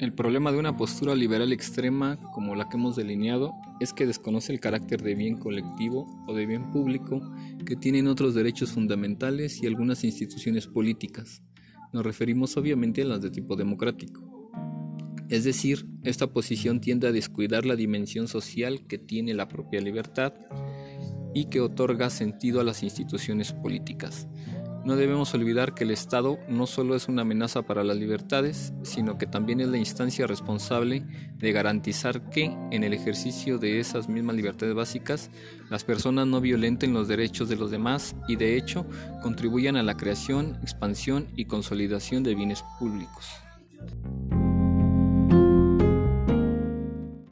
El problema de una postura liberal extrema como la que hemos delineado es que desconoce el carácter de bien colectivo o de bien público que tienen otros derechos fundamentales y algunas instituciones políticas. Nos referimos obviamente a las de tipo democrático. Es decir, esta posición tiende a descuidar la dimensión social que tiene la propia libertad y que otorga sentido a las instituciones políticas. No debemos olvidar que el Estado no solo es una amenaza para las libertades, sino que también es la instancia responsable de garantizar que, en el ejercicio de esas mismas libertades básicas, las personas no violenten los derechos de los demás y, de hecho, contribuyan a la creación, expansión y consolidación de bienes públicos.